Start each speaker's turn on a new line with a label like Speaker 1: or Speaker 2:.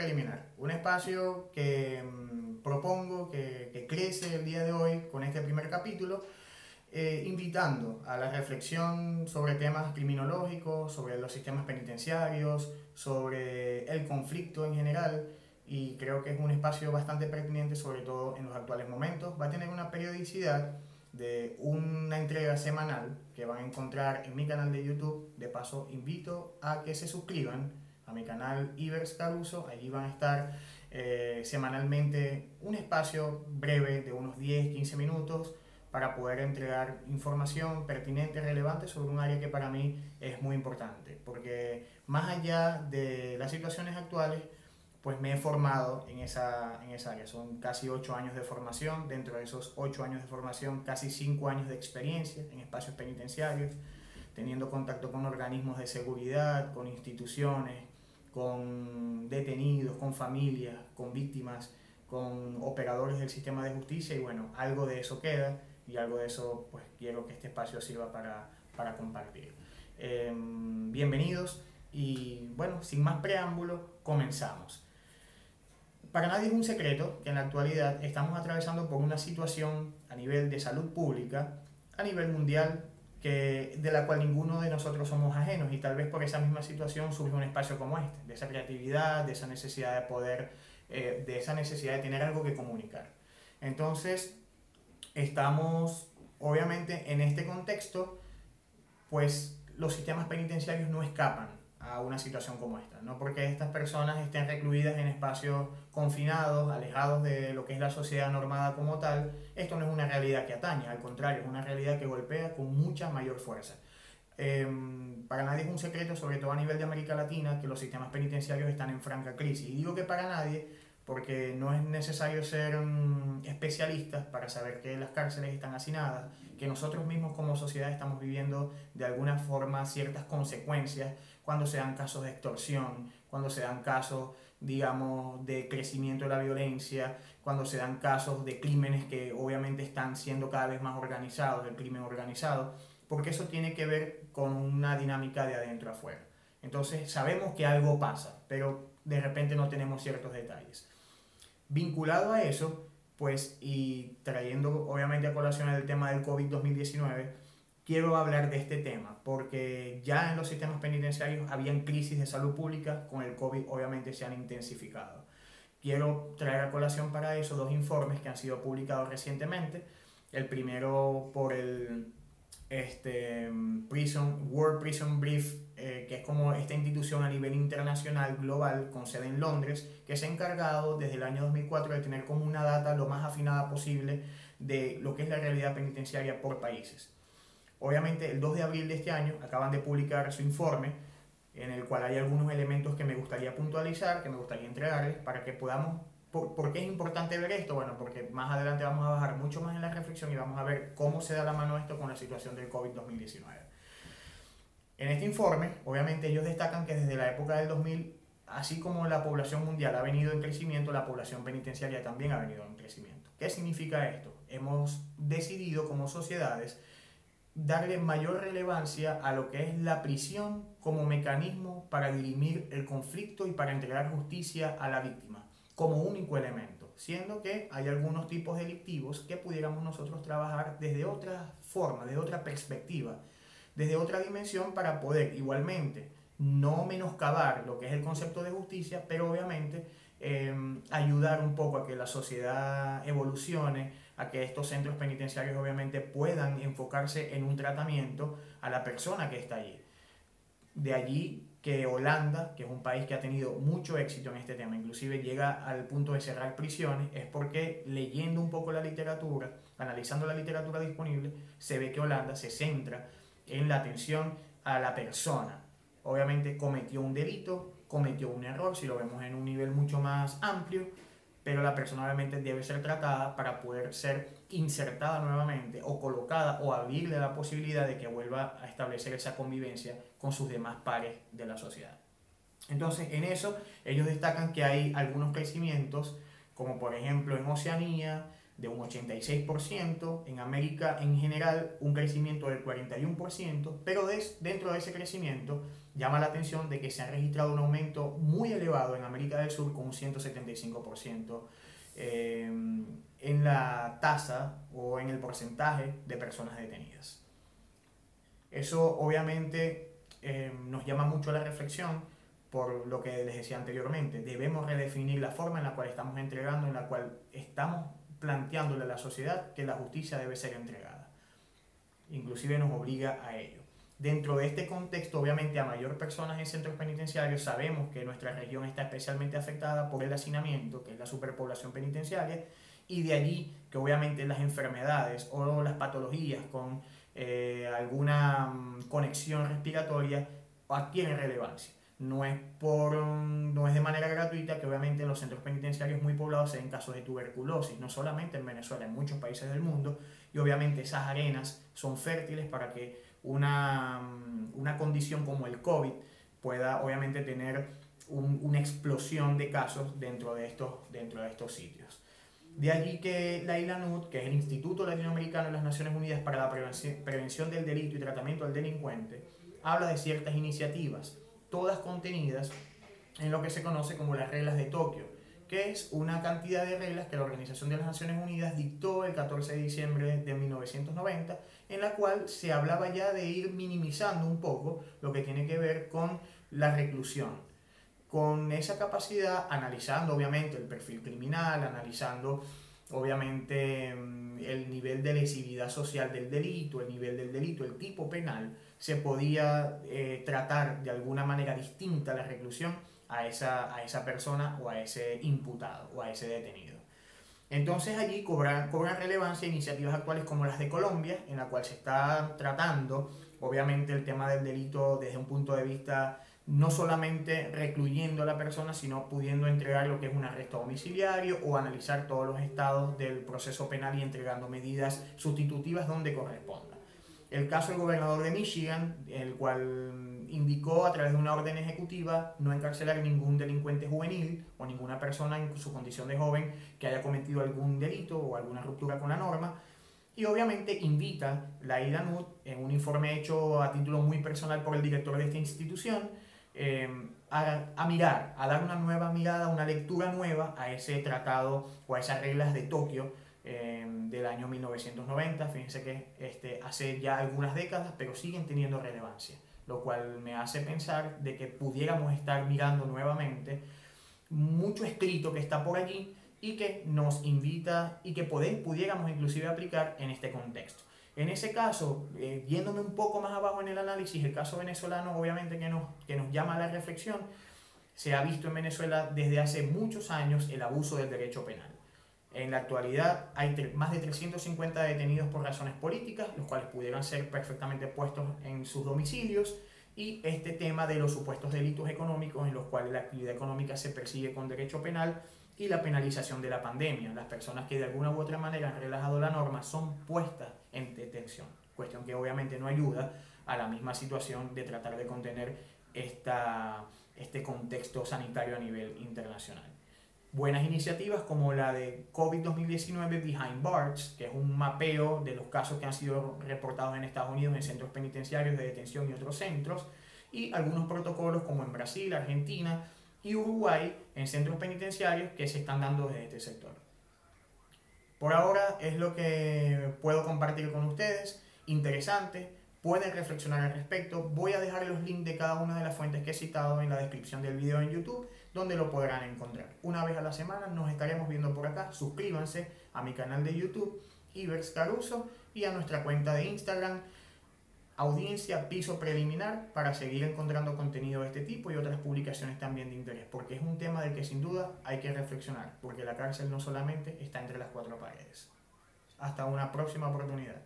Speaker 1: preliminar, un espacio que mm, propongo que, que, crece el día de hoy con este primer capítulo, eh, invitando a la reflexión sobre temas criminológicos, sobre los sistemas penitenciarios, sobre el conflicto en general, y creo que es un espacio bastante pertinente, sobre todo en los actuales momentos. Va a tener una periodicidad de una entrega semanal que van a encontrar en mi canal de YouTube. De paso, invito a que se suscriban a mi canal Ivers Caruso. Allí van a estar eh, semanalmente un espacio breve de unos 10-15 minutos para poder entregar información pertinente, relevante sobre un área que para mí es muy importante. Porque más allá de las situaciones actuales, pues me he formado en esa, en esa área. Son casi ocho años de formación, dentro de esos ocho años de formación, casi cinco años de experiencia en espacios penitenciarios, teniendo contacto con organismos de seguridad, con instituciones, con detenidos, con familias, con víctimas, con operadores del sistema de justicia y bueno, algo de eso queda y algo de eso pues quiero que este espacio sirva para, para compartir. Em, bienvenidos y bueno, sin más preámbulo, comenzamos. Para nadie es un secreto que en la actualidad estamos atravesando por una situación a nivel de salud pública, a nivel mundial, que, de la cual ninguno de nosotros somos ajenos y tal vez por esa misma situación surge un espacio como este, de esa creatividad, de esa necesidad de poder, eh, de esa necesidad de tener algo que comunicar. Entonces, estamos, obviamente, en este contexto, pues los sistemas penitenciarios no escapan a una situación como esta. No porque estas personas estén recluidas en espacios confinados, alejados de lo que es la sociedad normada como tal, esto no es una realidad que atañe, al contrario, es una realidad que golpea con mucha mayor fuerza. Em, para nadie es un secreto, sobre todo a nivel de América Latina, que los sistemas penitenciarios están en franca crisis. Y digo que para nadie porque no es necesario ser um, especialistas para saber que las cárceles están hacinadas, que nosotros mismos como sociedad estamos viviendo de alguna forma ciertas consecuencias cuando se dan casos de extorsión, cuando se dan casos, digamos, de crecimiento de la violencia, cuando se dan casos de crímenes que obviamente están siendo cada vez más organizados, del crimen organizado, porque eso tiene que ver con una dinámica de adentro afuera. Entonces sabemos que algo pasa, pero de repente no tenemos ciertos detalles. Vinculado a eso, pues, y trayendo obviamente a colación el tema del COVID-2019, quiero hablar de este tema, porque ya en los sistemas penitenciarios habían crisis de salud pública, con el COVID obviamente se han intensificado. Quiero traer a colación para eso dos informes que han sido publicados recientemente. El primero por el este, Prison, World Prison Brief, eh, que es como esta institución a nivel internacional, global, con sede en Londres, que se ha encargado desde el año 2004 de tener como una data lo más afinada posible de lo que es la realidad penitenciaria por países. Obviamente, el 2 de abril de este año acaban de publicar su informe, en el cual hay algunos elementos que me gustaría puntualizar, que me gustaría entregarles, para que podamos ¿Por, qué es importante ver esto? Bueno, porque más adelante vamos a bajar mucho más en la reflexión y vamos a ver cómo se da la mano esto con la situación del COVID-2019. En este informe, obviamente ellos destacan que desde la época del 2000, así como la población mundial ha venido en crecimiento, la población penitenciaria también ha venido en crecimiento. ¿Qué significa esto? Hemos decidido como sociedades darle mayor relevancia a lo que es la prisión como mecanismo para dirimir el conflicto y para entregar justicia a la víctima como único elemento, siendo que hay algunos tipos delictivos que pudiéramos nosotros trabajar desde otra forma, desde otra perspectiva, desde otra dimensión para poder igualmente no menoscabar lo que es el concepto de justicia, pero obviamente em, ayudar un poco a que la sociedad evolucione, a que estos centros penitenciarios obviamente puedan enfocarse en un tratamiento a la persona que está allí. De allí que Holanda, que es un país que ha tenido mucho éxito en este tema, inclusive llega al punto de cerrar prisiones, es porque leyendo un poco la literatura, analizando la literatura disponible, se ve que Holanda se centra en la atención a la persona. Obviamente cometió un delito, cometió un error, si lo vemos en un nivel mucho más amplio, pero la persona obviamente debe ser tratada para poder ser insertada nuevamente o colocada o abrirle la posibilidad de que vuelva a establecer esa convivencia con sus demás pares de la sociedad. Entonces, en eso ellos destacan que hay algunos crecimientos, como por ejemplo en Oceanía, de un 86%, en América en general un crecimiento del 41%, pero dentro de ese crecimiento llama la atención de que se ha registrado un aumento muy elevado en América del Sur con un 175% eh, en la tasa o en el porcentaje de personas detenidas. Eso obviamente eh, nos llama mucho a la reflexión por lo que les decía anteriormente. Debemos redefinir la forma en la cual estamos entregando, en la cual estamos planteándole a la sociedad que la justicia debe ser entregada. Inclusive nos obliga a ello. Dentro de este contexto, obviamente, a mayor personas en centros penitenciarios, sabemos que nuestra región está especialmente afectada por el hacinamiento, que es la superpoblación penitenciaria, y de allí que obviamente las enfermedades o las patologías con eh, alguna mm, conexión respiratoria adquieren relevancia no es, por, no es de manera gratuita que obviamente en los centros penitenciarios muy poblados se den casos de tuberculosis, no solamente en Venezuela, en muchos países del mundo, y obviamente esas arenas son fértiles para que una, una condición como el COVID pueda obviamente tener una explosión de casos dentro de, estos, dentro de estos sitios. De allí que la ILANUD, que es el Instituto Latinoamericano de las Naciones Unidas para la Prevención del Delito y Tratamiento del Delincuente, habla de ciertas iniciativas todas contenidas en lo que se conoce como las reglas de Tokio, que es una cantidad de reglas que la Organización de las Naciones Unidas dictó el 14 de diciembre de 1990, en la cual se hablaba ya de ir minimizando un poco lo que tiene que ver con la reclusión. Con esa capacidad, analizando obviamente el perfil criminal, analizando obviamente mm, el nivel de lesividad social del delito, el nivel del delito, el tipo penal, se podía eh, tratar de alguna manera distinta la reclusión a esa, a esa persona o a ese imputado o a ese detenido. Entonces allí cobran, cobran relevancia iniciativas actuales como las de Colombia, en la cual se está tratando obviamente el tema del delito desde un punto de vista no solamente recluyendo a la persona, sino pudiendo entregar lo que es un arresto domiciliario o analizar todos los estados del proceso penal y entregando medidas sustitutivas donde corresponda. El caso del gobernador de Michigan, el cual indicó a través de una orden ejecutiva no encarcelar ningún delincuente juvenil o ninguna persona en su condición de joven que haya cometido algún delito o alguna ruptura con la norma. Y obviamente invita la IDANUD en un informe hecho a título muy personal por el director de esta institución em, a, mirar, a dar una nueva mirada, una lectura nueva a ese tratado o a esas reglas de Tokio Em, del año 1990. Fíjense que este, hace ya algunas décadas, pero siguen teniendo relevancia, lo cual me hace pensar de que pudiéramos estar mirando nuevamente mucho escrito que está por allí y que nos invita y que pudiéramos inclusive aplicar en este contexto. En ese caso, eh, yéndome un poco más abajo en el análisis, el caso venezolano obviamente que nos, que nos llama a la reflexión, se ha visto en Venezuela desde hace muchos años el abuso del derecho penal. En la actualidad hay más de 350 detenidos por razones políticas, los cuales pudieran ser perfectamente puestos en sus domicilios, y este tema de los supuestos delitos económicos en los cuales la actividad económica se persigue con derecho penal y la penalización de la pandemia. Las personas que de alguna u otra manera han relajado la norma son puestas en detención, cuestión que obviamente no ayuda a la misma situación de tratar de contener esta, este contexto sanitario a nivel internacional buenas iniciativas como la de COVID 2019 Behind Bars, que es un mapeo de los casos que han sido reportados en Estados Unidos en centros penitenciarios de detención y otros centros, y algunos protocolos como en Brasil, Argentina y Uruguay en centros penitenciarios que se están dando desde este sector. Por ahora es lo que puedo compartir con ustedes, interesante, pueden reflexionar al respecto. Voy a dejar los links de cada una de las fuentes que he citado en la descripción del video en YouTube donde lo podrán encontrar. Una vez a la semana nos estaremos viendo por acá. Suscríbanse a mi canal de YouTube, Ivers Caruso, y a nuestra cuenta de Instagram, audiencia piso preliminar, para seguir encontrando contenido de este tipo y otras publicaciones también de interés, porque es un tema del que sin duda hay que reflexionar, porque la cárcel no solamente está entre las cuatro paredes. Hasta una próxima oportunidad.